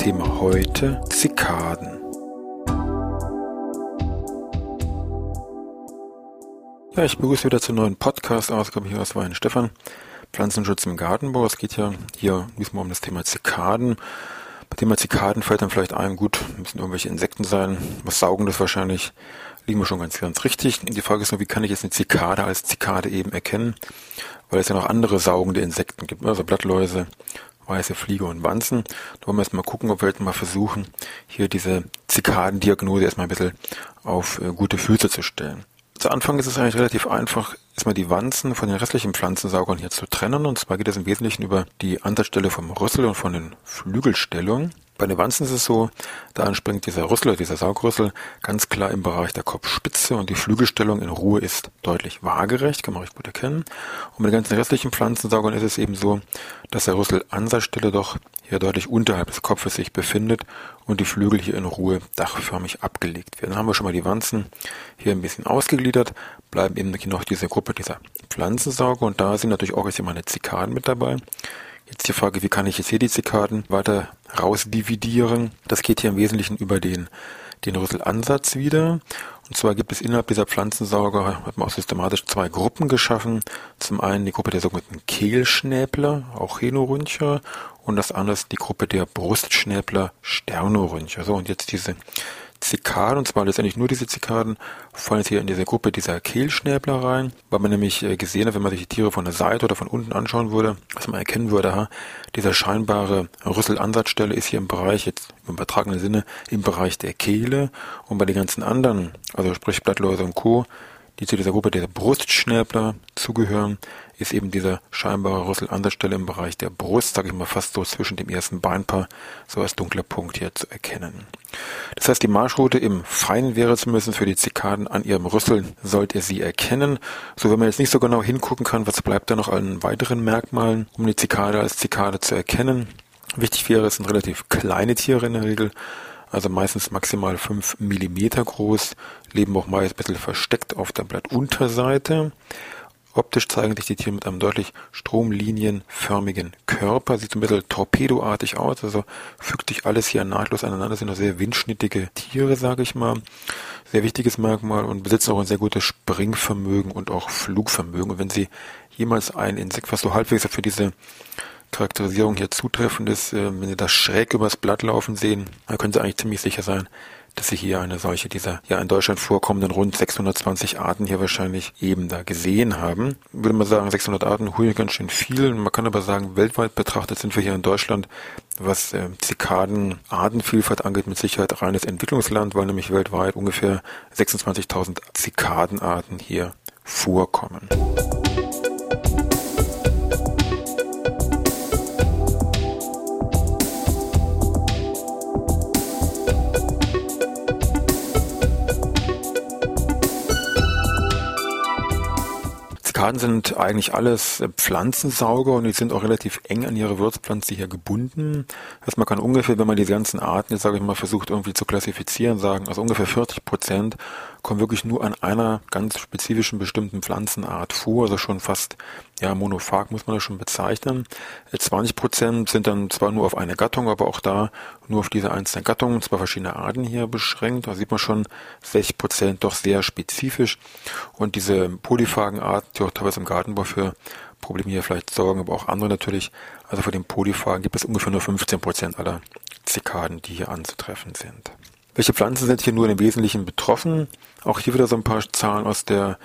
Thema heute Zikaden. Ja, ich begrüße wieder zur neuen Podcast-Ausgabe hier aus Weihenstephan. Pflanzenschutz im Gartenbau. Es geht ja hier diesmal um das Thema Zikaden. Bei Thema Zikaden fällt dann vielleicht ein, gut, müssen irgendwelche Insekten sein. Was saugen das wahrscheinlich? Liegen wir schon ganz, ganz richtig. Die Frage ist nur, wie kann ich jetzt eine Zikade als Zikade eben erkennen? Weil es ja noch andere saugende Insekten gibt, also Blattläuse, weiße Fliege und Wanzen. Da wollen wir erstmal gucken, ob wir jetzt mal versuchen, hier diese Zikadendiagnose erstmal ein bisschen auf äh, gute Füße zu stellen. Zu Anfang ist es eigentlich relativ einfach, erstmal die Wanzen von den restlichen Pflanzensaugern hier zu trennen. Und zwar geht es im Wesentlichen über die Ansatzstelle vom Rüssel und von den Flügelstellungen. Bei den Wanzen ist es so, da entspringt dieser Rüssel, dieser Saugrüssel ganz klar im Bereich der Kopfspitze und die Flügelstellung in Ruhe ist deutlich waagerecht, kann man recht gut erkennen. Und mit den ganzen restlichen Pflanzensaugern ist es eben so, dass der Rüssel Ansatzstelle doch hier deutlich unterhalb des Kopfes sich befindet und die Flügel hier in Ruhe dachförmig abgelegt werden. Dann haben wir schon mal die Wanzen hier ein bisschen ausgegliedert, bleiben eben noch diese Gruppe dieser Pflanzensauger und da sind natürlich auch jetzt immer eine Zikaden mit dabei. Jetzt die Frage, wie kann ich jetzt hier die Zikaden weiter rausdividieren? Das geht hier im Wesentlichen über den, den Rüsselansatz wieder. Und zwar gibt es innerhalb dieser Pflanzensauger, hat man auch systematisch zwei Gruppen geschaffen. Zum einen die Gruppe der sogenannten Kehlschnäbler, auch Henorhyncher, und das andere ist die Gruppe der Brustschnäbler, Sternorhyncher. So, und jetzt diese Zikaden, und zwar letztendlich nur diese Zikaden, fallen jetzt hier in diese Gruppe dieser Kehlschnäbler rein, weil man nämlich äh, gesehen hat, wenn man sich die Tiere von der Seite oder von unten anschauen würde, dass man erkennen würde, ha, dieser scheinbare Rüsselansatzstelle ist hier im Bereich, jetzt im übertragenen Sinne, im Bereich der Kehle und bei den ganzen anderen, also sprich Blattläuse und Co., die zu dieser Gruppe der Brustschnäbler zugehören, ist eben dieser scheinbare Rüssel an der Stelle im Bereich der Brust, sage ich mal fast so zwischen dem ersten Beinpaar, so als dunkler Punkt hier zu erkennen. Das heißt, die Marschroute im Feinen wäre zu müssen für die Zikaden an ihrem Rüssel, sollt ihr sie erkennen. So, wenn man jetzt nicht so genau hingucken kann, was bleibt da noch an weiteren Merkmalen, um die Zikade als Zikade zu erkennen? Wichtig wäre, es sind relativ kleine Tiere in der Regel, also meistens maximal fünf Millimeter groß, leben auch meist ein bisschen versteckt auf der Blattunterseite. Optisch zeigen sich die Tiere mit einem deutlich stromlinienförmigen Körper. Sieht so ein bisschen torpedoartig aus, also fügt sich alles hier nahtlos aneinander. Sind sehr windschnittige Tiere, sage ich mal. Sehr wichtiges Merkmal und besitzen auch ein sehr gutes Springvermögen und auch Flugvermögen. Und wenn Sie jemals ein Insekt, was so halbwegs für diese Charakterisierung hier zutreffend ist, äh, wenn Sie das schräg übers Blatt laufen sehen, dann können Sie eigentlich ziemlich sicher sein, dass Sie hier eine solche dieser ja in Deutschland vorkommenden rund 620 Arten hier wahrscheinlich eben da gesehen haben. Würde man sagen, 600 Arten, hui, ganz schön viel. Man kann aber sagen, weltweit betrachtet sind wir hier in Deutschland, was äh, Zikaden Artenvielfalt angeht, mit Sicherheit reines Entwicklungsland, weil nämlich weltweit ungefähr 26.000 Zikadenarten hier vorkommen. Zikaden sind eigentlich alles Pflanzensauger und die sind auch relativ eng an ihre Wirtspflanze hier gebunden. Das man kann ungefähr, wenn man die ganzen Arten jetzt sage ich mal versucht irgendwie zu klassifizieren, sagen, also ungefähr 40 Prozent kommen wirklich nur an einer ganz spezifischen bestimmten Pflanzenart vor, also schon fast ja monophag muss man das schon bezeichnen. 20 Prozent sind dann zwar nur auf eine Gattung, aber auch da nur auf diese einzelnen Gattungen, zwei verschiedene Arten hier beschränkt. Da sieht man schon 60 Prozent doch sehr spezifisch und diese polyphagen Arten, die auch teilweise im Gartenbau für Probleme hier vielleicht sorgen, aber auch andere natürlich. Also für den Polyphagen gibt es ungefähr nur 15 Prozent aller Zikaden, die hier anzutreffen sind. Welche Pflanzen sind hier nur im Wesentlichen betroffen? Auch hier wieder so ein paar Zahlen aus der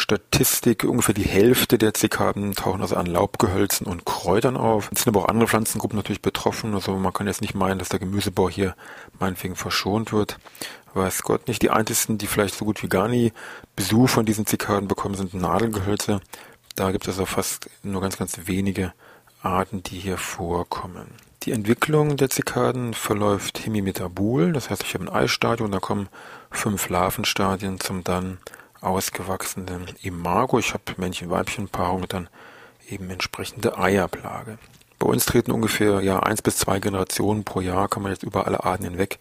Statistik. Ungefähr die Hälfte der Zikaden tauchen also an Laubgehölzen und Kräutern auf. Es sind aber auch andere Pflanzengruppen natürlich betroffen. Also man kann jetzt nicht meinen, dass der Gemüsebau hier meinetwegen verschont wird. Weiß Gott nicht. Die einzigen, die vielleicht so gut wie gar nie Besuch von diesen Zikaden bekommen, sind Nadelgehölze. Da gibt es also fast nur ganz, ganz wenige Arten, die hier vorkommen. Die Entwicklung der Zikaden verläuft hemimetabol, das heißt, ich habe ein Eistadium, da kommen fünf Larvenstadien zum dann ausgewachsenen Imago. Ich habe Männchen-Weibchen-Paarung und dann eben entsprechende Eierplage. Bei uns treten ungefähr ja eins bis zwei Generationen pro Jahr, kann man jetzt über alle Arten hinweg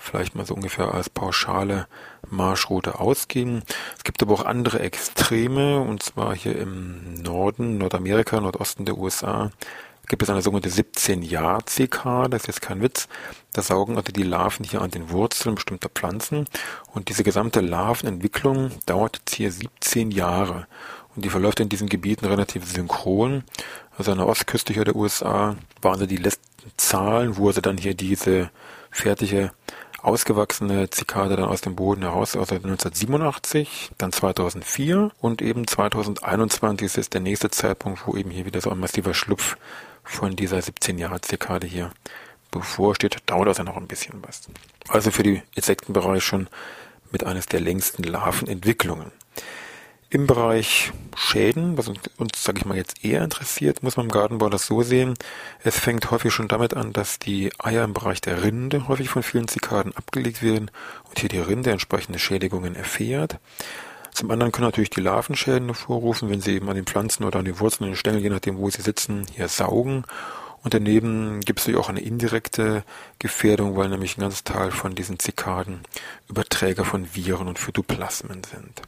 vielleicht mal so ungefähr als pauschale Marschroute ausgehen. Es gibt aber auch andere Extreme, und zwar hier im Norden, Nordamerika, Nordosten der USA, gibt es eine sogenannte 17-Jahr-CK, das ist jetzt kein Witz. Da saugen also die Larven hier an den Wurzeln bestimmter Pflanzen und diese gesamte Larvenentwicklung dauert jetzt hier 17 Jahre und die verläuft in diesen Gebieten relativ synchron. Also an der Ostküste hier der USA waren so die letzten Zahlen, wo sie dann hier diese fertige ausgewachsene Zikade dann aus dem Boden heraus, also 1987, dann 2004 und eben 2021 ist der nächste Zeitpunkt, wo eben hier wieder so ein massiver Schlupf von dieser 17 Jahre Zikade hier bevorsteht. Dauert also noch ein bisschen was. Also für die Insektenbereich schon mit eines der längsten Larvenentwicklungen. Im Bereich Schäden, was uns, uns sage ich mal, jetzt eher interessiert, muss man im Gartenbau das so sehen. Es fängt häufig schon damit an, dass die Eier im Bereich der Rinde häufig von vielen Zikaden abgelegt werden und hier die Rinde entsprechende Schädigungen erfährt. Zum anderen können natürlich die Larvenschäden hervorrufen, wenn sie eben an den Pflanzen oder an den Wurzeln, an den Stängeln, je nachdem, wo sie sitzen, hier saugen. Und daneben gibt es natürlich auch eine indirekte Gefährdung, weil nämlich ein ganzes Teil von diesen Zikaden Überträger von Viren und Phytoplasmen sind.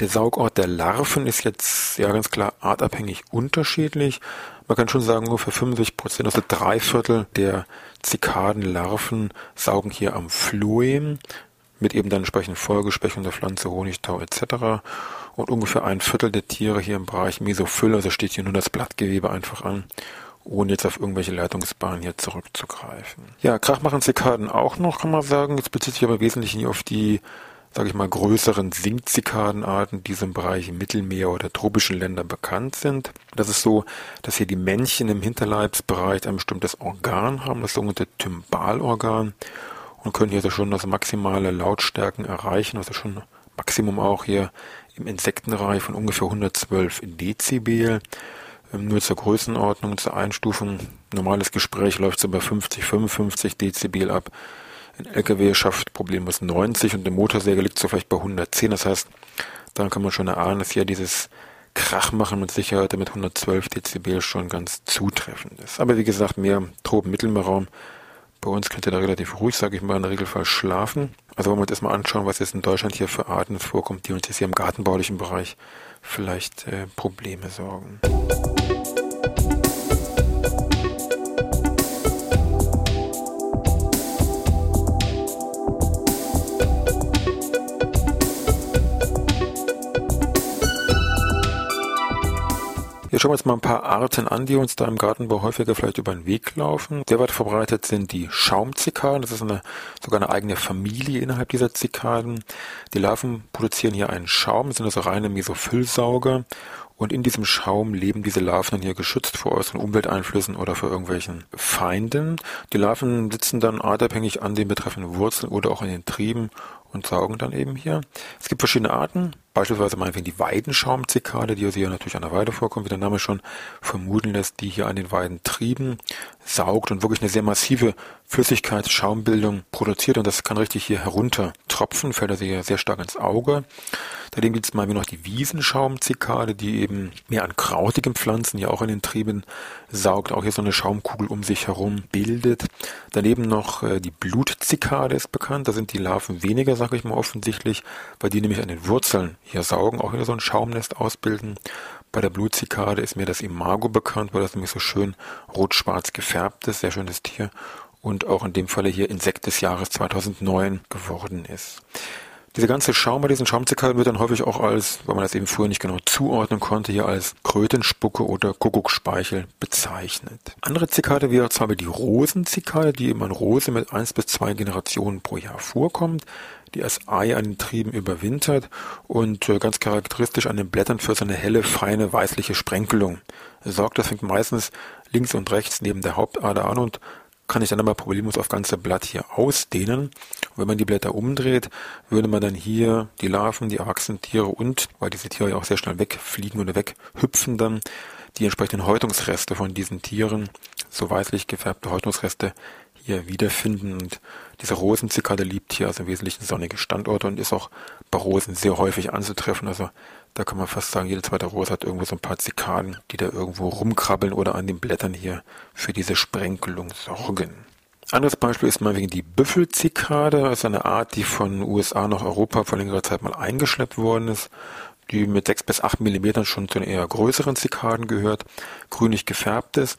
Der Saugort der Larven ist jetzt ja ganz klar artabhängig unterschiedlich. Man kann schon sagen, ungefähr 65 Prozent, also drei Viertel der Zikadenlarven saugen hier am Phloem mit eben dann entsprechend Folgespecheln der Pflanze, Honigtau etc. Und ungefähr ein Viertel der Tiere hier im Bereich Mesophyll, also steht hier nur das Blattgewebe einfach an, ohne jetzt auf irgendwelche Leitungsbahnen hier zurückzugreifen. Ja, Krach machen Zikaden auch noch, kann man sagen. Jetzt bezieht sich aber wesentlich auf die sage ich mal, größeren Singzikadenarten, die so im Bereich Mittelmeer oder tropischen Länder bekannt sind. Das ist so, dass hier die Männchen im Hinterleibsbereich ein bestimmtes Organ haben, das sogenannte Tymbalorgan, und können hier also schon das maximale Lautstärken erreichen, also schon Maximum auch hier im Insektenreich von ungefähr 112 Dezibel. Ähm, nur zur Größenordnung, zur Einstufung. Normales Gespräch läuft so bei 50, 55 Dezibel ab. Ein LKW schafft problemlos 90 und der Motorsäge liegt so vielleicht bei 110. Das heißt, daran kann man schon erahnen, dass hier dieses Krachmachen mit Sicherheit mit 112 Dezibel schon ganz zutreffend ist. Aber wie gesagt, mehr Tropen-Mittelmeerraum. Bei uns könnt ihr da relativ ruhig, sage ich mal, der Regelfall schlafen. Also wollen wir uns erstmal anschauen, was jetzt in Deutschland hier für Arten vorkommt, die uns jetzt hier im gartenbaulichen Bereich vielleicht äh, Probleme sorgen. Schauen wir uns mal ein paar Arten an, die uns da im Gartenbau häufiger vielleicht über den Weg laufen. Sehr weit verbreitet sind die Schaumzikaden. Das ist eine, sogar eine eigene Familie innerhalb dieser Zikaden. Die Larven produzieren hier einen Schaum, sind also reine Mesophyllsauger. Und in diesem Schaum leben diese Larven dann hier geschützt vor äußeren Umwelteinflüssen oder vor irgendwelchen Feinden. Die Larven sitzen dann artabhängig an den betreffenden Wurzeln oder auch in den Trieben und saugen dann eben hier. Es gibt verschiedene Arten, beispielsweise meinetwegen die Weidenschaumzikade, die hier natürlich an der Weide vorkommt, wie der Name schon vermuten lässt, die hier an den Weidentrieben saugt und wirklich eine sehr massive Flüssigkeitsschaumbildung produziert und das kann richtig hier herunter tropfen, fällt also hier sehr stark ins Auge. Daneben gibt es mal noch die Wiesenschaumzikade, die eben mehr an krautigen Pflanzen, ja auch in den Trieben saugt, auch hier so eine Schaumkugel um sich herum bildet. Daneben noch äh, die Blutzikade ist bekannt, da sind die Larven weniger, sage ich mal offensichtlich, weil die nämlich an den Wurzeln hier saugen, auch wieder so ein Schaumnest ausbilden. Bei der Blutzikade ist mir das Imago bekannt, weil das nämlich so schön rot-schwarz gefärbt ist, sehr schönes Tier und auch in dem Falle hier Insekt des Jahres 2009 geworden ist. Dieser ganze Schaum diesen Schaumzickerl wird dann häufig auch als, weil man das eben früher nicht genau zuordnen konnte, hier als Krötenspucke oder Kuckucksspeichel bezeichnet. Andere Zikade wäre zum Beispiel die Rosenzikade, die eben an Rose mit eins bis zwei Generationen pro Jahr vorkommt, die als Ei an den Trieben überwintert und äh, ganz charakteristisch an den Blättern für seine helle, feine, weißliche Sprenkelung sorgt. Das fängt meistens links und rechts neben der Hauptader an und kann ich dann aber problemlos auf ganze Blatt hier ausdehnen. Und wenn man die Blätter umdreht, würde man dann hier die Larven, die Achsentiere und, weil diese Tiere ja auch sehr schnell wegfliegen oder weghüpfen dann, die entsprechenden Häutungsreste von diesen Tieren, so weißlich gefärbte Häutungsreste, hier wiederfinden. Und diese Rosenzikade liebt hier also im Wesentlichen sonnige Standorte und ist auch bei Rosen sehr häufig anzutreffen. Also da kann man fast sagen, jede zweite Rose hat irgendwo so ein paar Zikaden, die da irgendwo rumkrabbeln oder an den Blättern hier für diese Sprenkelung sorgen. Anderes Beispiel ist mal wegen die Büffelzikade, das ist eine Art, die von USA nach Europa vor längerer Zeit mal eingeschleppt worden ist, die mit sechs bis acht Millimetern schon zu den eher größeren Zikaden gehört, grünlich gefärbt ist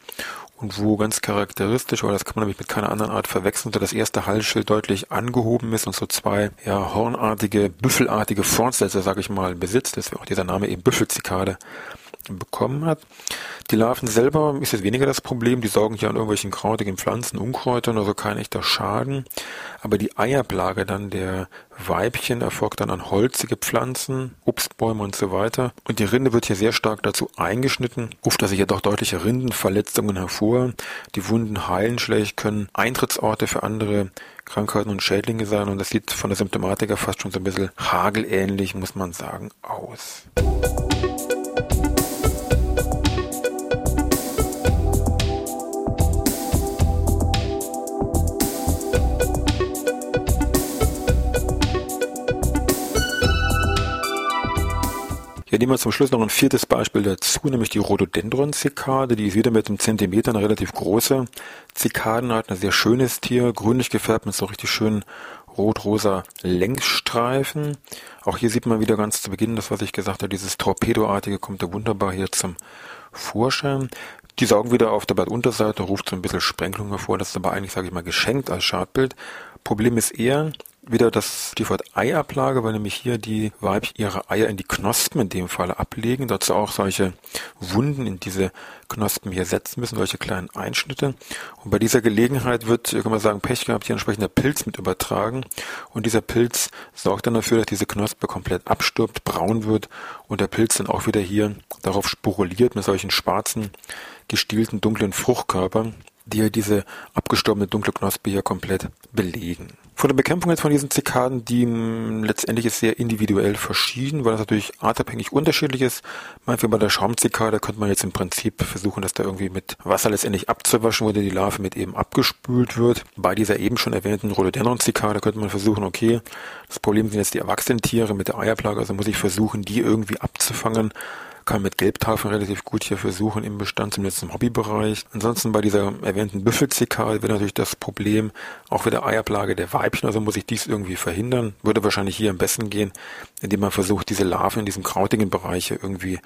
und wo ganz charakteristisch, oder das kann man nämlich mit keiner anderen Art verwechseln, so das erste Halsschild deutlich angehoben ist und so zwei ja, hornartige, büffelartige Fortsätze, sage ich mal, besitzt, deswegen auch dieser Name eben Büffelzikade bekommen hat. Die Larven selber ist jetzt weniger das Problem, die saugen hier an irgendwelchen krautigen Pflanzen, Unkräutern, also kein echter Schaden. Aber die Eierplage dann der Weibchen erfolgt dann an holzige Pflanzen, Obstbäume und so weiter. Und die Rinde wird hier sehr stark dazu eingeschnitten, ruft also hier doch deutliche Rindenverletzungen hervor. Die Wunden heilen schlecht, können Eintrittsorte für andere Krankheiten und Schädlinge sein und das sieht von der Symptomatik her fast schon so ein bisschen hagelähnlich, muss man sagen, aus. Wir nehmen zum Schluss noch ein viertes Beispiel dazu, nämlich die Rhododendron-Zikade. Die ist wieder mit einem Zentimeter eine relativ große Zikadenart, ein sehr schönes Tier, grünlich gefärbt mit so richtig schönen rot-rosa Längsstreifen. Auch hier sieht man wieder ganz zu Beginn das, was ich gesagt habe, dieses Torpedoartige kommt da wunderbar hier zum Vorschein. Die saugen wieder auf der Blattunterseite, ruft so ein bisschen Sprenkelung hervor. Das ist aber eigentlich, sage ich mal, geschenkt als Schadbild. Problem ist eher, wieder das Stichwort Eiablage, weil nämlich hier die Weibchen ihre Eier in die Knospen in dem Fall ablegen, dazu auch solche Wunden in diese Knospen hier setzen müssen, solche kleinen Einschnitte. Und bei dieser Gelegenheit wird, kann man sagen, Pech gehabt, hier entsprechender Pilz mit übertragen. Und dieser Pilz sorgt dann dafür, dass diese Knospe komplett abstirbt, braun wird und der Pilz dann auch wieder hier darauf sporuliert mit solchen schwarzen, gestielten, dunklen Fruchtkörpern, die ja diese abgestorbene dunkle Knospe hier komplett belegen. Von der Bekämpfung jetzt von diesen Zikaden, die hm, letztendlich ist sehr individuell verschieden, weil das natürlich artabhängig unterschiedlich ist. Manchmal bei der Schaumzikade könnte man jetzt im Prinzip versuchen, dass da irgendwie mit Wasser letztendlich abzuwaschen, wo die Larve mit eben abgespült wird. Bei dieser eben schon erwähnten Rhododendron-Zikade könnte man versuchen, okay, das Problem sind jetzt die erwachsenen Tiere mit der Eierplage, also muss ich versuchen, die irgendwie abzufangen kann mit Gelbtafeln relativ gut hier versuchen im Bestand, zumindest im Hobbybereich. Ansonsten bei dieser erwähnten Büffelzikal wird natürlich das Problem auch wieder Eierplage der Weibchen, also muss ich dies irgendwie verhindern. Würde wahrscheinlich hier am besten gehen, indem man versucht, diese Larven in diesem krautigen Bereich irgendwie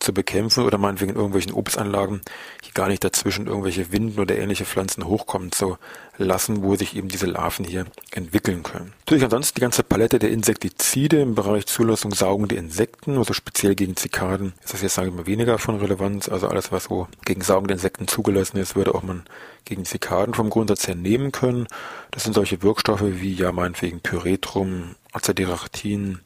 zu bekämpfen oder meinetwegen in irgendwelchen Obstanlagen hier gar nicht dazwischen irgendwelche Winden oder ähnliche Pflanzen hochkommen zu lassen, wo sich eben diese Larven hier entwickeln können. Natürlich ansonsten die ganze Palette der Insektizide im Bereich Zulassung saugende Insekten, also speziell gegen Zikaden ist das jetzt, sage ich mal, weniger von Relevanz. Also alles, was so gegen saugende Insekten zugelassen ist, würde auch man gegen Zikaden vom Grundsatz her nehmen können. Das sind solche Wirkstoffe wie ja meinetwegen Pyretrum, Azadirachtin,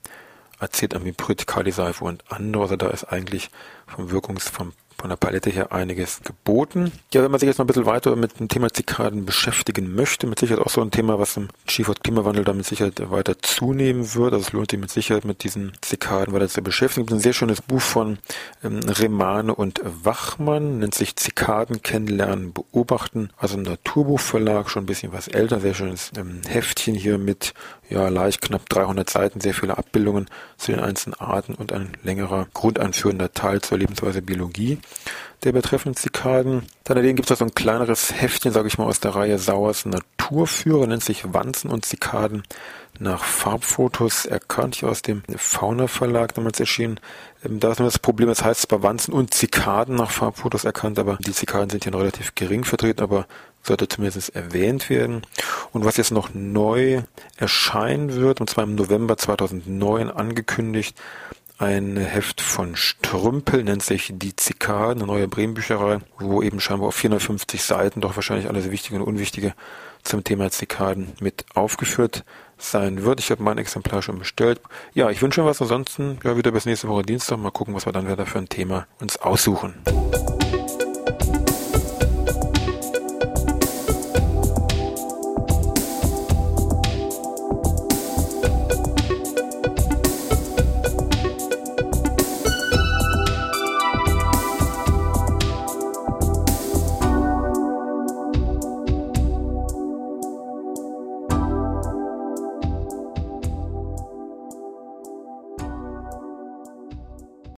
Acetamiprid, Kaliseife und andere. Also da ist eigentlich vom Wirkungs, vom von der Palette her einiges geboten. Ja, wenn man sich jetzt noch ein bisschen weiter mit dem Thema Zikaden beschäftigen möchte, mit Sicherheit auch so ein Thema, was im Stichwort Klimawandel dann mit Sicherheit weiter zunehmen wird. Also es lohnt sich mit Sicherheit mit diesen Zikaden weiter zu beschäftigen. Es gibt ein sehr schönes Buch von ähm, Remane und Wachmann, nennt sich Zikaden kennenlernen, beobachten. Also ein Naturbuchverlag, schon ein bisschen was älter, sehr schönes ähm, Heftchen hier mit ja leicht knapp 300 Seiten, sehr viele Abbildungen zu den einzelnen Arten und ein längerer grundeinführender Teil zur Lebensweise Biologie der betreffenden Zikaden. Daneben gibt es so ein kleineres Heftchen, sage ich mal, aus der Reihe Sauers Naturführer, nennt sich Wanzen und Zikaden nach Farbfotos erkannt, hier aus dem Fauna Verlag damals erschienen. Ähm, da ist nur das Problem, das heißt zwar Wanzen und Zikaden nach Farbfotos erkannt, aber die Zikaden sind hier noch relativ gering vertreten, aber sollte zumindest erwähnt werden. Und was jetzt noch neu erscheinen wird, und zwar im November 2009 angekündigt, ein Heft von Strümpel, nennt sich Die Zikaden, eine neue Bremenbücherei, wo eben scheinbar auf 450 Seiten doch wahrscheinlich alles Wichtige und Unwichtige zum Thema Zikaden mit aufgeführt sein wird. Ich habe mein Exemplar schon bestellt. Ja, ich wünsche was. Ansonsten ja wieder bis nächste Woche Dienstag. Mal gucken, was wir dann wieder für ein Thema uns aussuchen.